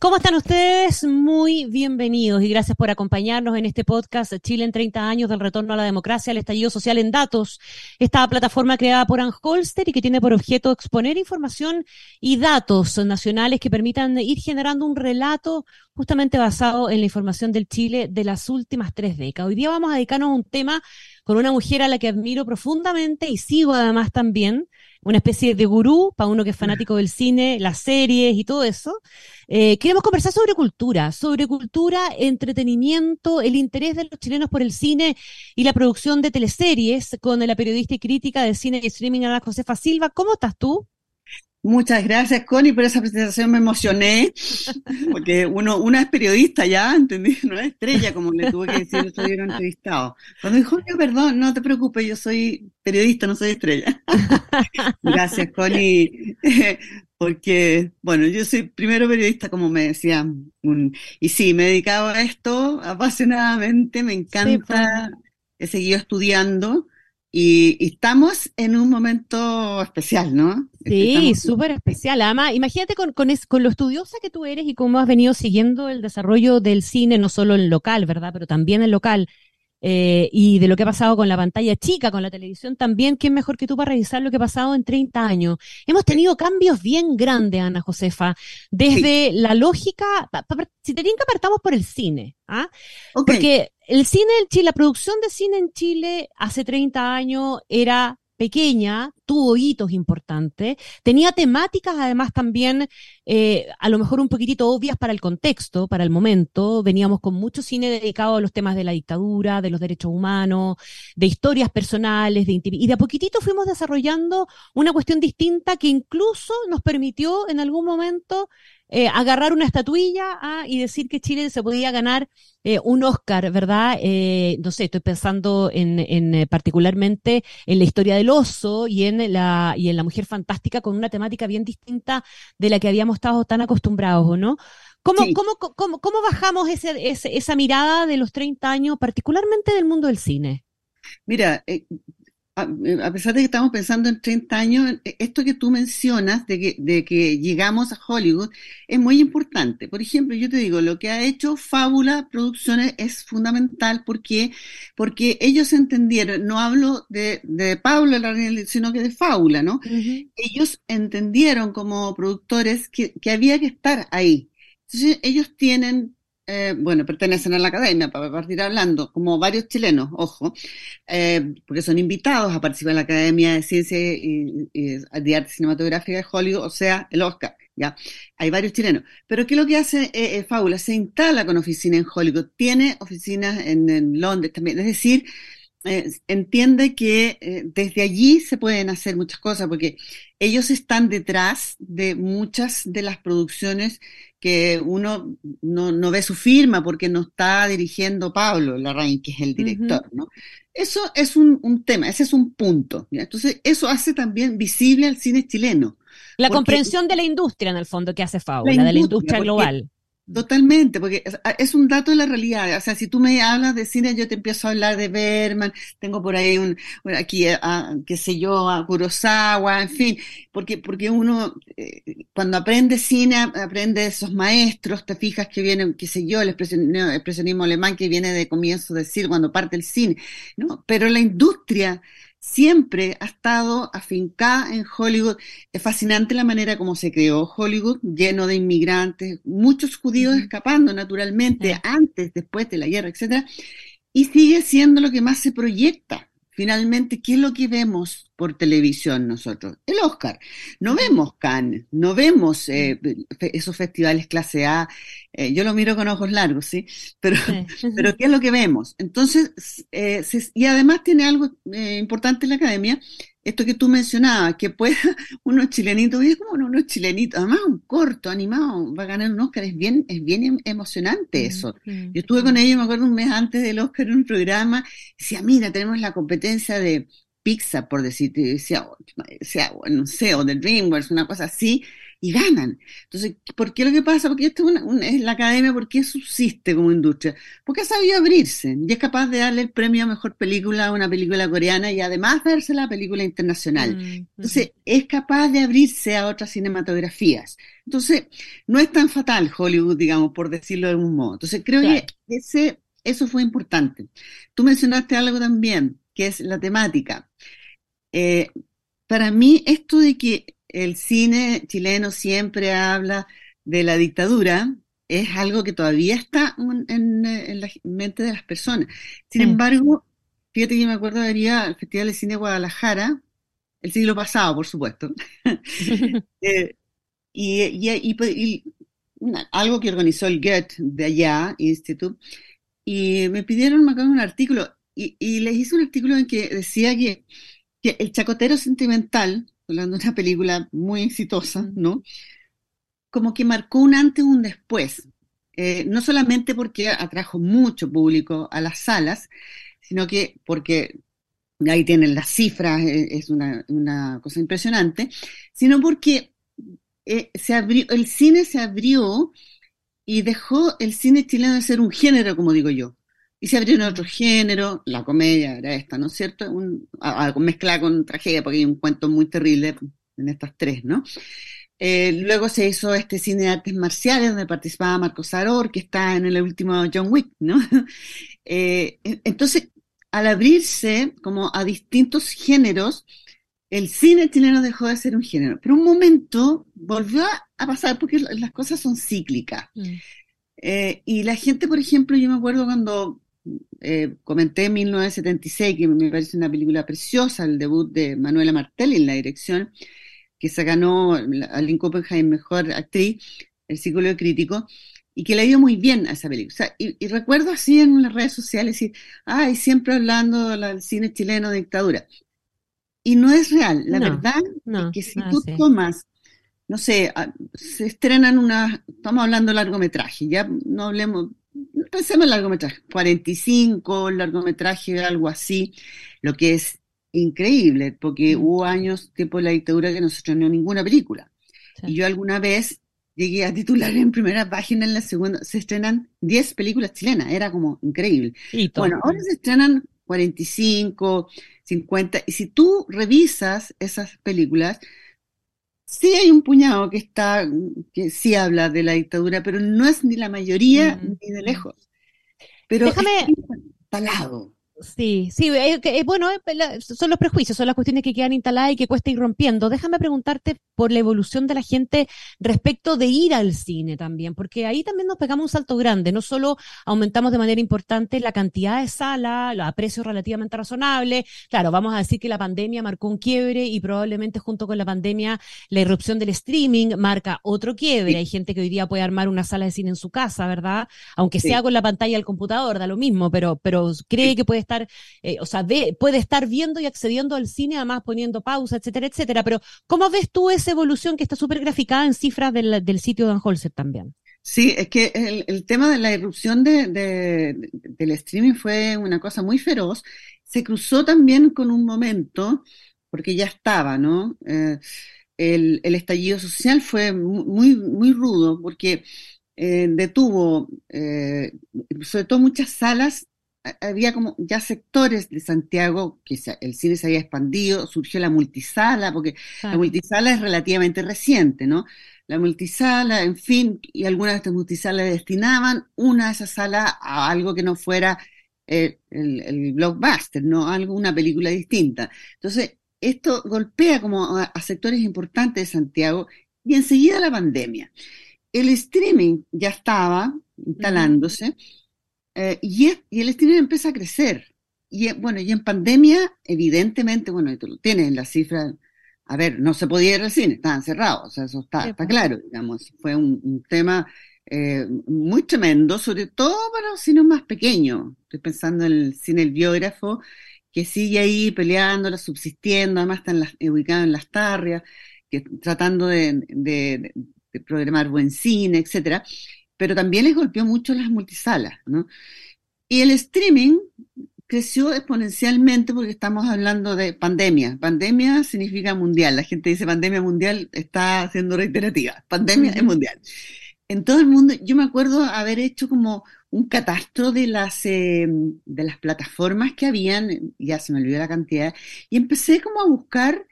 ¿Cómo están ustedes? Muy bienvenidos y gracias por acompañarnos en este podcast Chile en 30 años del retorno a la democracia, al estallido social en datos. Esta plataforma creada por Anholster y que tiene por objeto exponer información y datos nacionales que permitan ir generando un relato justamente basado en la información del Chile de las últimas tres décadas. Hoy día vamos a dedicarnos a un tema con una mujer a la que admiro profundamente y sigo además también, una especie de gurú para uno que es fanático del cine, las series y todo eso. Eh, queremos conversar sobre cultura, sobre cultura, entretenimiento, el interés de los chilenos por el cine y la producción de teleseries con la periodista y crítica de cine y streaming Ana Josefa Silva. ¿Cómo estás tú? Muchas gracias, Connie, por esa presentación. Me emocioné, porque uno, una es periodista ya, ¿entendí? No es estrella, como le tuve que decir otro entrevistado. Cuando dijo, yo, perdón, no te preocupes, yo soy periodista, no soy estrella. gracias, Connie, porque, bueno, yo soy primero periodista, como me decía, y sí, me he dedicado a esto apasionadamente, me encanta, pues. he seguido estudiando. Y, estamos en un momento especial, ¿no? Sí, súper especial. Además, imagínate con, con, con, lo estudiosa que tú eres y cómo has venido siguiendo el desarrollo del cine, no solo en local, ¿verdad? Pero también en local. Eh, y de lo que ha pasado con la pantalla chica, con la televisión también, ¿quién mejor que tú para revisar lo que ha pasado en 30 años? Hemos tenido cambios bien grandes, Ana Josefa, desde la lógica, si te que partamos por el cine, ¿ah? Porque el cine en Chile, la producción de cine en Chile hace 30 años era pequeña, tuvo hitos importantes, tenía temáticas además también eh, a lo mejor un poquitito obvias para el contexto, para el momento. Veníamos con mucho cine dedicado a los temas de la dictadura, de los derechos humanos, de historias personales, de y de a poquitito fuimos desarrollando una cuestión distinta que incluso nos permitió en algún momento eh, agarrar una estatuilla ah, y decir que Chile se podía ganar eh, un Oscar, ¿verdad? Eh, no sé, estoy pensando en, en particularmente en la historia del oso y en la y en la mujer fantástica con una temática bien distinta de la que habíamos estado tan acostumbrados, ¿o no? ¿Cómo, cómo, cómo, cómo bajamos ese, esa mirada de los 30 años, particularmente del mundo del cine? Mira, a, pesar de que estamos pensando en 30 años, e, esto que tú mencionas de que, de que llegamos a Hollywood es muy importante. Por ejemplo, yo te digo, lo que ha hecho Fábula Producciones es fundamental porque, porque ellos entendieron, no hablo de, de Pablo, sino que de Fábula, ¿no? Ellos entendieron como productores que, que había que estar ahí. Entonces, ellos tienen eh, bueno, pertenecen a la academia, para partir hablando, como varios chilenos, ojo, eh, porque son invitados a participar en la Academia de Ciencias y, de Arte Cinematográfica de Hollywood, o sea, el Oscar, ¿ya? Hay varios chilenos. Pero ¿qué es lo que hace eh, Fábula? Se instala con oficina en Hollywood, tiene oficinas en Londres también, es decir, entiende que desde allí se pueden hacer muchas cosas, porque ellos están detrás de muchas de las producciones que uno no, ve su firma porque no está dirigiendo Pablo Larraín, que es el director, ¿no? Eso es un, tema, ese es un punto. Entonces, eso hace también visible al cine chileno. La comprensión de la industria, en el fondo, que hace Fábula, de la industria global. Totalmente, porque es un dato de la realidad. O sea, si tú me hablas de cine, yo te empiezo a hablar de Berman, tengo por ahí un, aquí, a, qué sé yo, a Kurosawa, en fin, porque, porque uno, eh, cuando aprende cine, aprende esos maestros, te fijas que vienen, qué sé yo, el expresionismo, alemán que viene de comienzo del siglo, cuando parte el cine, ¿no? Pero la industria, siempre ha estado afincada en Hollywood. Es fascinante la manera como se creó Hollywood, lleno de inmigrantes, muchos judíos escapando naturalmente, antes, después de la guerra, etc. Y sigue siendo lo que más se proyecta finalmente, ¿qué es lo que vemos por televisión nosotros? El Oscar. No vemos Cannes, no vemos eh, esos festivales clase A. Eh, yo lo miro con ojos largos, ¿sí? Pero, pero ¿qué es lo que vemos? Entonces, eh, y además tiene algo importante en la academia, esto que tú mencionabas, que pueda unos chilenitos, y es como unos chilenitos, además un corto animado, va a ganar un Oscar, es bien, es bien em, emocionante eso. Yo estuve con ellos, me acuerdo, un mes antes del Oscar en un programa, decía, mira, tenemos la competencia de Pixar, por decirte, sea, sea, no sé, o de DreamWorks, una cosa así, y ganan. Entonces, ¿por qué lo que pasa? Porque esto es, la academia, ¿por qué subsiste como industria? Porque ha sabido abrirse y es capaz de darle el premio a mejor película a una película coreana y además darse la película internacional. Mm, Entonces, es capaz de abrirse a otras cinematografías. Entonces, no es tan fatal Hollywood, digamos, por decirlo de algún modo. Entonces, creo que ese, eso fue importante. Tú mencionaste algo también, que es la temática. Eh, para mí, esto de que el cine chileno siempre habla de la dictadura, es algo que todavía está en, la mente de las personas. Sin embargo, fíjate que me acuerdo de ir al Festival de Cine de Guadalajara, el siglo pasado, por supuesto, eh, y, algo que organizó el Goethe de allá, Institute, y me pidieron me un artículo, y, les hice un artículo en que decía que, el chacotero sentimental, hablando de una película muy exitosa, ¿no? Como que marcó un antes y un después. Eh, no solamente porque atrajo mucho público a las salas, sino que porque ahí tienen las cifras, eh, es una, cosa impresionante, sino porque eh, se abrió, el cine se abrió y dejó el cine chileno de ser un género, como digo yo. Y se abrió en otro género, la comedia era esta, ¿no es cierto? Un, mezclada con tragedia, porque hay un cuento muy terrible en estas tres, ¿no? Eh, luego se hizo este cine de artes marciales donde participaba Marcos Aror, que está en el último John Wick, ¿no? Eh, entonces, al abrirse como a distintos géneros, el cine chileno dejó de ser un género. Pero un momento volvió a pasar porque las cosas son cíclicas. Mm. Eh, y la gente, por ejemplo, yo me acuerdo cuando eh, comenté en 1976, que me parece una película preciosa, el debut de Manuela Martelli en la dirección, que se ganó a Lynn Copenhagen Mejor Actriz, el Círculo Crítico, y que le dio muy bien a esa película. y, recuerdo así en las redes sociales decir, ay, siempre hablando del cine chileno de dictadura. Y no es real. La verdad es que si tú tomas, no sé, ah, se estrenan una, estamos hablando de largometraje, ya no hablemos, pensemos en largometraje, 45 largometraje, algo así, lo que es increíble, porque mm. hubo años, tiempo de la dictadura, que no se estrenó ninguna película. Y yo alguna vez llegué a titular en primera página, en la segunda, se estrenan 10 películas chilenas, era como increíble. bueno, ahora se estrenan 45, 50, y si tú revisas esas películas, sí hay un puñado que está, que sí habla de la dictadura, pero no es ni la mayoría mm. ni de lejos. Pero Déjame... instalado. Sí, sí, eh, eh, bueno, eh, son los prejuicios, son las cuestiones que quedan instaladas y que cuesta ir rompiendo. Déjame preguntarte por la evolución de la gente respecto de ir al cine también, porque ahí también nos pegamos un salto grande. No solo aumentamos de manera importante la cantidad de salas, a precios relativamente razonables. Claro, vamos a decir que la pandemia marcó un quiebre y probablemente junto con la pandemia la irrupción del streaming marca otro quiebre. Hay gente que hoy día puede armar una sala de cine en su casa, ¿verdad? Aunque sea con la pantalla del computador, da lo mismo, pero, pero cree que puede estar, eh, o sea, puede estar viendo y accediendo al cine, además poniendo pausa, etcétera, etcétera. Pero, ¿cómo ves tú evolución que está súper graficada en cifras del, sitio de Holzer también? Sí, es que el, tema de la irrupción de, del streaming fue una cosa muy feroz. Se cruzó también con un momento, porque ya estaba, ¿no? Eh, el, estallido social fue muy, muy rudo, porque eh, detuvo, sobre todo muchas salas había como ya sectores de Santiago que el cine se había expandido, surgió la multisala, porque la multisala es relativamente reciente, ¿no? La multisala, en fin, y algunas de estas multisalas destinaban una de esas salas a algo que no fuera eh, el, blockbuster, ¿no? Algo, una película distinta. Entonces, esto golpea como a, sectores importantes de Santiago y enseguida la pandemia. El streaming ya estaba instalándose. Eh, y, el streaming empieza a crecer. Y bueno, y en pandemia, evidentemente, bueno, y tú lo tienes en la cifra, a ver, no se podía ir al cine, estaban cerrados, o sea, eso está, está claro, digamos, fue un, tema eh, muy tremendo, sobre todo para los cines más pequeños. Estoy pensando en el cine El Biógrafo, que sigue ahí peleando, subsistiendo, además está en ubicado en las tarrias, que, tratando de, de, de programar buen cine, etcétera pero también les golpeó mucho las multisalas, ¿no? Y el streaming creció exponencialmente porque estamos hablando de pandemia. Pandemia significa mundial. La gente dice pandemia mundial, está siendo reiterativa. Pandemia es mundial. En todo el mundo, yo me acuerdo haber hecho como un catastro de las, eh, de las plataformas que habían, ya se me olvidó la cantidad, y empecé como a buscar,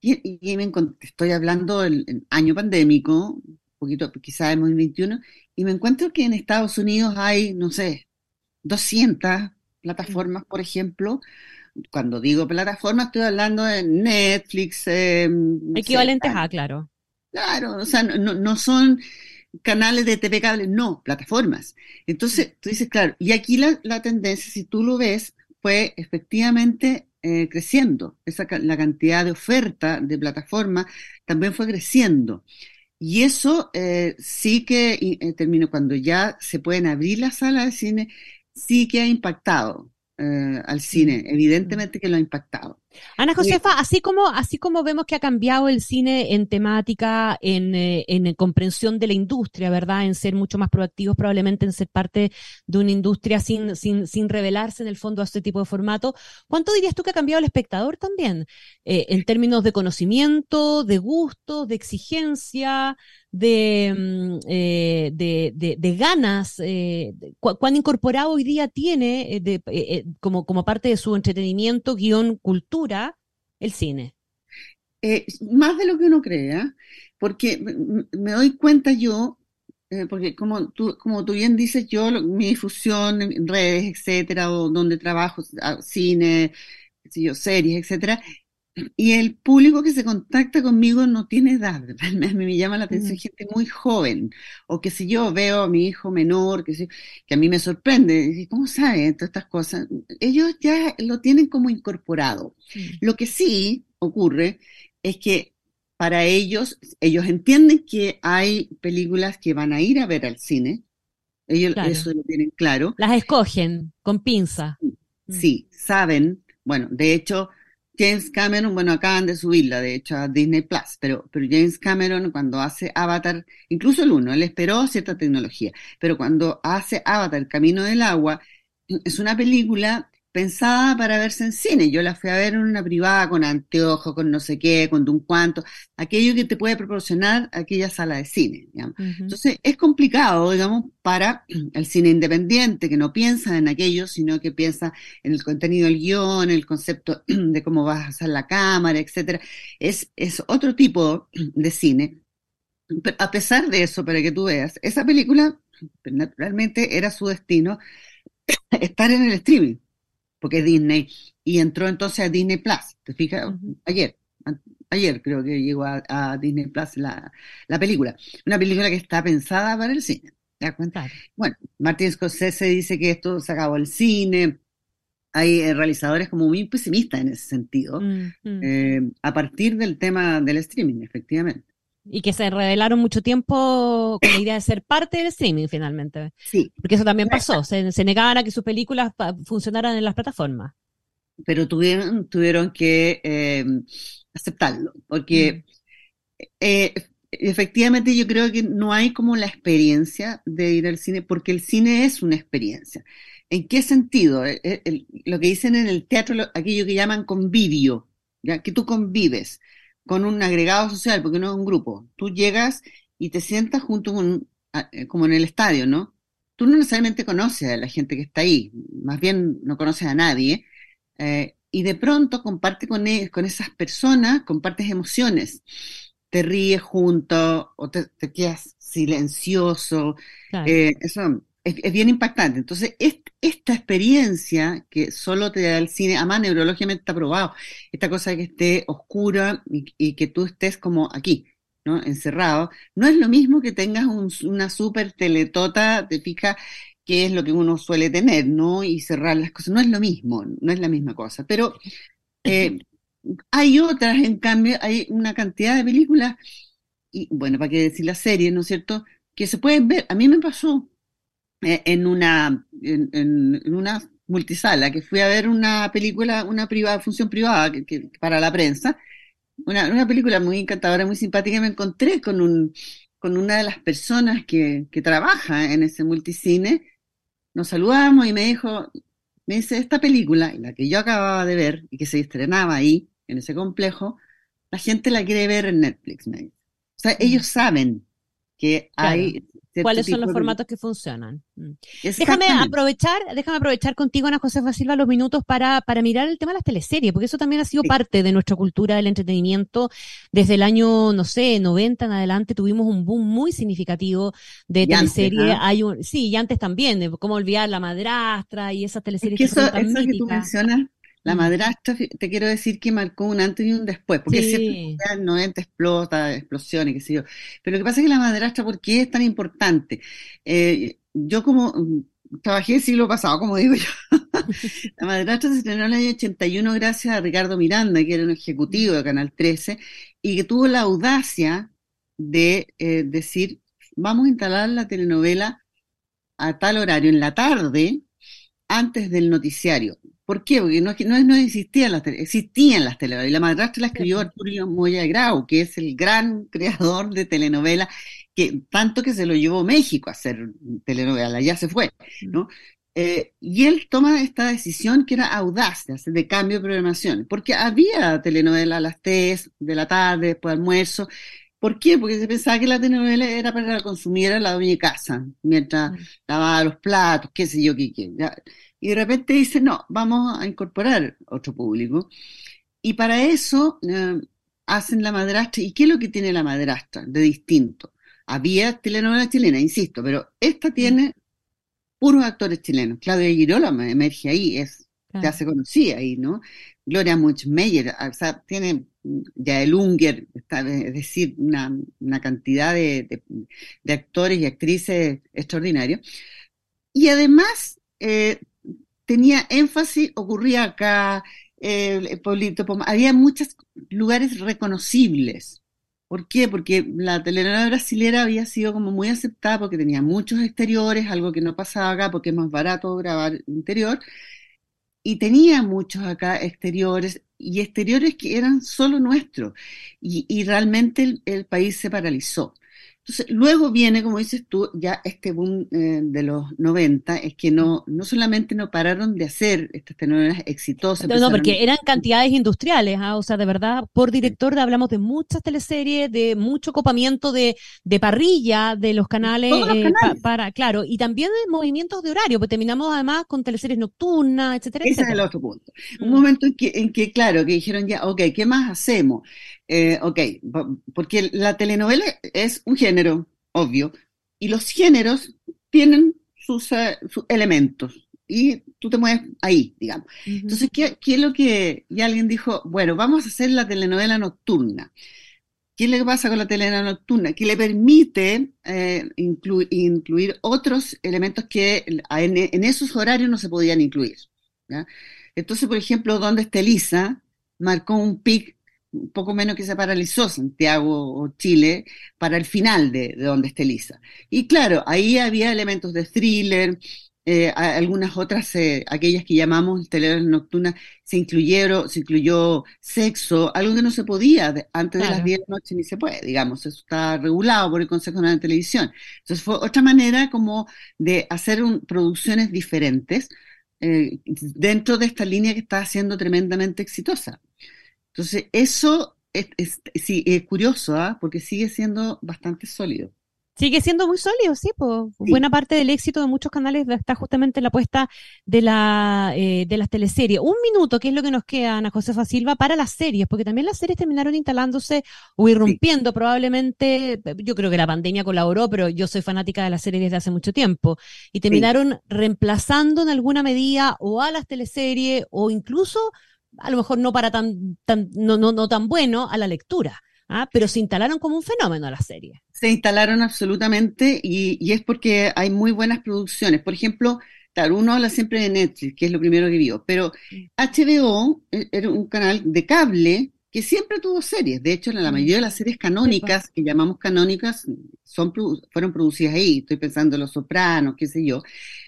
y, me estoy hablando del año pandémico, poquito quizás en 2021, y me encuentro que en Estados Unidos hay, no sé, 200 plataformas, por ejemplo. Cuando digo plataformas, estoy hablando de Netflix. Eh, Equivalentes a, claro. Claro, o sea, no, no son canales de TV cable, no, plataformas. Entonces, tú dices, claro, y aquí la, la tendencia, si tú lo ves, fue efectivamente eh, creciendo. Esa, la cantidad de oferta de plataformas también fue creciendo. Y eso eh, sí que eh, terminó cuando ya se pueden abrir las salas de cine, sí que ha impactado eh, al cine, evidentemente que lo ha impactado. Ana Josefa, así como, así como vemos que ha cambiado el cine en temática, en, eh, en, comprensión de la industria, ¿verdad? En ser mucho más proactivos, probablemente en ser parte de una industria sin, sin, sin revelarse en el fondo a este tipo de formato. ¿Cuánto dirías tú que ha cambiado el espectador también? Eh, en términos de conocimiento, de gusto, de exigencia, de, mm, eh, de, de, de, ganas, eh, cuán incorporado hoy día tiene de, como, como parte de su entretenimiento, guion, cultura el cine? Eh, más de lo que uno crea, porque me doy cuenta yo, eh, porque como tú, como tú bien dices, yo, mi difusión en redes, etcétera, o donde trabajo, cine, yo, series, etcétera, y el público que se contacta conmigo no tiene edad, a mí me llama la atención gente muy joven, o que si yo veo a mi hijo menor, que, que a mí me sorprende, ¿cómo sabe todas estas cosas? Ellos ya lo tienen como incorporado. Lo que sí ocurre es que para ellos, ellos entienden que hay películas que van a ir a ver al cine, ellos eso lo tienen claro. Las escogen con pinza. Sí, saben, bueno, de hecho James Cameron, bueno, acaban de subirla, de hecho, a Disney Plus, pero, pero James Cameron cuando hace Avatar, incluso el uno, él esperó cierta tecnología, pero cuando hace Avatar, Camino del Agua, es una película pensada para verse en cine. Yo la fui a ver en una privada con anteojos, con no sé qué, con un cuanto, aquello que te puede proporcionar aquella sala de cine. Entonces es complicado, digamos, para el cine independiente que no piensa en aquello, sino que piensa en el contenido del guion, el concepto de cómo vas a hacer la cámara, etcétera. Es, es otro tipo de cine. a pesar de eso, para que tú veas, esa película naturalmente era su destino estar en el streaming porque es Disney, y entró entonces a Disney Plus, ¿te fijas? Ayer, ayer creo que llegó a, Disney Plus la, película. Una película que está pensada para el cine, ¿te das cuenta? Bueno, Martin Scorsese dice que esto se acabó el cine, hay eh, realizadores como muy pesimistas en ese sentido, eh, a partir del tema del streaming, efectivamente. Y que se revelaron mucho tiempo con la idea de ser parte del streaming finalmente. Sí. Porque eso también pasó, se, se negaban a que sus películas funcionaran en las plataformas. Pero tuvieron, tuvieron que eh, aceptarlo, porque mm. eh, efectivamente yo creo que no hay como la experiencia de ir al cine, porque el cine es una experiencia. ¿En qué sentido? Eh, lo que dicen en el teatro, aquello que llaman convivio, ¿ya? que tú convives con un agregado social, porque no es un grupo. Tú llegas y te sientas junto con, eh, como en el estadio, ¿no? Tú no necesariamente conoces a la gente que está ahí, más bien no conoces a nadie, eh, y de pronto comparte con, e, con esas personas, compartes emociones, te ríes junto o te, quedas silencioso, eh, eso es, bien impactante. Entonces, esta experiencia que solo te da el cine, además neurológicamente está probado, esta cosa de que esté oscura y, que tú estés como aquí, ¿no? Encerrado, no es lo mismo que tengas una súper teletota, te fijas, que es lo que uno suele tener, ¿no? Y cerrar las cosas, no es lo mismo, no es la misma cosa. Pero eh, hay otras, en cambio, hay una cantidad de películas, y bueno, para qué decir la serie, ¿no es cierto? Que se pueden ver, a mí me pasó, en una, en, una multisala, que fui a ver una película, una privada, función privada que, para la prensa, una, una, película muy encantadora, muy simpática, y me encontré con, un, con una de las personas que, que trabaja en ese multicine, nos saludamos y me dijo, me dice, esta película, la que yo acababa de ver y que se estrenaba ahí, en ese complejo, la gente la quiere ver en Netflix, me dice. O sea, ellos saben que hay cuáles son los formatos que funcionan. Mm. Déjame aprovechar, déjame aprovechar contigo, Ana Josefa Silva, los minutos para, para mirar el tema de las teleseries, porque eso también ha sido parte de nuestra cultura del entretenimiento. Desde el año, no sé, 90 en adelante tuvimos un boom muy significativo de teleseries. ¿ah? Hay un, sí, y antes también, de cómo olvidar la madrastra y esas teleseries que, son tan eso que tú mencionas la mm. madrastra, te quiero decir que marcó un antes y un después, porque siempre en 90 explota, explosiones, qué sé yo. Pero lo que pasa es que la madrastra, ¿por qué es tan importante? Eh, yo como mm, trabajé el siglo pasado, como digo yo, la madrastra se estrenó en el año 81 gracias a Ricardo Miranda, que era un ejecutivo de Canal 13, y que tuvo la audacia de eh, decir, vamos a instalar la telenovela a tal horario, en la tarde, antes del noticiario. ¿Por qué? Porque no, no, no existían las existían las telenovelas. Y la madrastra la escribió Arturo Moya Grau, que es el gran creador de telenovelas, que tanto que se lo llevó México a hacer telenovela, ya se fue, ¿no? Eh, y él toma esta decisión que era audaz de, hacer, de cambio de programación, porque había telenovelas a las 3 de la tarde, después de almuerzo. ¿Por qué? Porque se pensaba que la telenovela era para consumir a la doña de casa, mientras lavaba los platos, qué sé yo, qué, qué y de repente dice, no, vamos a incorporar otro público. Y para eso eh, hacen la madrastra. ¿Y qué es lo que tiene la madrastra de distinto? Había telenovelas chilenas, insisto, pero esta mm. tiene puros actores chilenos. Claudia Girola emerge ahí, es, ya se conocía ahí, ¿no? Gloria Muchmeyer, o sea, tiene ya el Unger, es decir, una, cantidad de, actores y actrices extraordinarios. Y además eh, tenía énfasis, ocurría acá, eh, había muchos lugares reconocibles. ¿Por qué? Porque la telenovela brasilera había sido como muy aceptada porque tenía muchos exteriores, algo que no pasaba acá porque es más barato grabar interior, y tenía muchos acá exteriores, y exteriores que eran solo nuestros, y, realmente el país se paralizó. Entonces, luego viene, como dices tú, ya este boom eh, de los 90, es que no, no solamente no pararon de hacer estas telenovelas exitosas. No, no, porque eran cantidades industriales, ¿ah? o sea, de verdad, por director hablamos de muchas teleseries, de mucho copamiento de, de parrilla de los canales, eh, para, claro, y también de movimientos de horario, pues terminamos además con teleseries nocturnas, etcétera. Ese es el otro punto. Un mm. momento en que, en que, claro, que dijeron ya, ok, ¿qué más hacemos? Eh, ok, porque la telenovela es un género, obvio, y los géneros tienen sus, eh, elementos y tú te mueves ahí, digamos. Entonces, ¿qué, es lo que ya alguien dijo? Bueno, vamos a hacer la telenovela nocturna. ¿Qué le pasa con la telenovela nocturna? Que le permite eh, incluir otros elementos que en, esos horarios no se podían incluir. Entonces, por ejemplo, ¿Dónde está Elisa? marcó un pic poco menos que se paralizó Santiago o Chile para el final de, donde esté Lisa. Y claro, ahí había elementos de thriller, eh, algunas otras, eh, aquellas que llamamos telenovelas nocturnas, se incluyeron, se incluyó sexo, algo que no se podía antes de las 10 de la noche ni se puede, digamos, eso está regulado por el Consejo Nacional de Televisión. Entonces fue otra manera como de hacer producciones diferentes eh, dentro de esta línea que está siendo tremendamente exitosa. Entonces, eso es, sí, es curioso, ¿ah? porque sigue siendo bastante sólido. Sigue siendo muy sólido, sí, pues buena parte del éxito de muchos canales está justamente en la apuesta de, la, eh, de las teleseries. Un minuto, que es lo que nos queda, Ana Josefa Silva, para las series, porque también las series terminaron instalándose o irrumpiendo probablemente, yo creo que la pandemia colaboró, pero yo soy fanática de las series desde hace mucho tiempo, y terminaron reemplazando en alguna medida o a las teleseries o incluso a lo mejor no para tan, tan no, no, no tan bueno a la lectura. ¿ah? Pero se instalaron como un fenómeno la serie. Se instalaron absolutamente y, y, es porque hay muy buenas producciones. Por ejemplo, claro, uno habla siempre de Netflix, que es lo primero que vio, pero HBO e, era un canal de cable que siempre tuvo series. De hecho, la, mm. mayoría de las series canónicas, que llamamos canónicas, son, fueron producidas ahí. Estoy pensando en Los Sopranos, qué sé yo.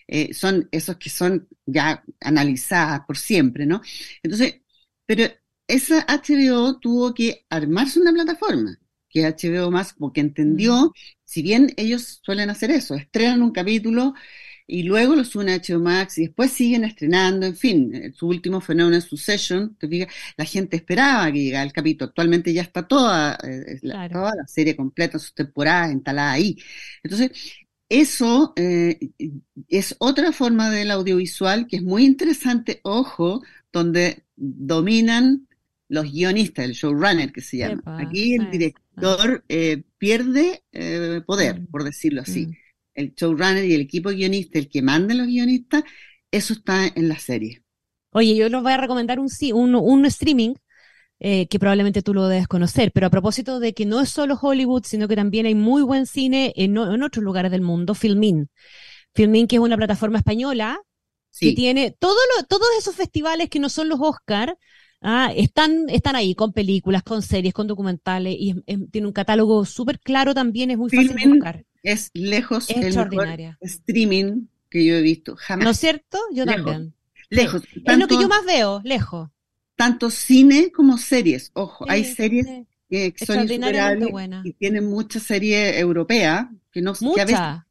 Eh, son esos que son ya analizadas por siempre, ¿no? Entonces, pero esa HBO tuvo que armarse una plataforma, que HBO más, porque entendió, mm. si bien ellos suelen hacer eso, estrenan un capítulo y luego los une a HBO Max y después siguen estrenando, en fin, eh, su último fenómeno es Succession, te fijas, la gente esperaba que llegara el capítulo, actualmente ya está toda, eh, la, toda la serie completa, sus temporadas instaladas ahí. Entonces, eso eh, es otra forma del audiovisual que es muy interesante, ojo, donde dominan los guionistas, el showrunner que se llama. Aquí el director eh, pierde eh, poder, mm. por decirlo así. Mm. El showrunner y el equipo guionista, el que manda los guionistas, eso está en la serie. Oye, yo les voy a recomendar un, un, un streaming eh, que probablemente tú lo debes conocer, pero a propósito de que no es solo Hollywood, sino que también hay muy buen cine en, en otros lugares del mundo, Filmin. Filmin, que es una plataforma española que tiene todo todos esos festivales que no son los Oscar, ah, están, están ahí con películas, con series, con documentales y tiene un catálogo súper claro también, es muy fácil de buscar. Es lejos es el mejor streaming que yo he visto jamás. ¿No es cierto? Yo también. Lejos. es lo que yo más veo, lejos. Tanto cine como series. Ojo, hay series que son insuperables y tienen muchas series europeas que no Mucha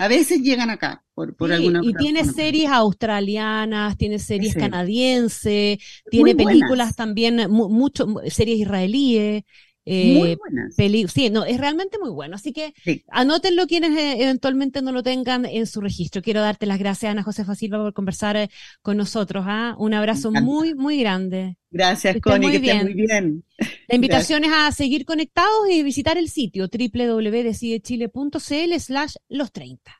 a veces llegan acá por, por alguna Y tiene series australianas, tiene series canadienses, tiene películas también, mucho, series israelíes. Eh, muy buenas. sí, no, es realmente muy bueno. Así que anótenlo quienes eh, eventualmente no lo tengan en su registro. Quiero darte las gracias, Ana Josefa Silva, por conversar eh, con nosotros. ¿ah? Un abrazo muy, muy grande. Gracias, Connie, que estés muy bien. La invitación es a seguir conectados y visitar el sitio www.decidechile.cl slash los 30.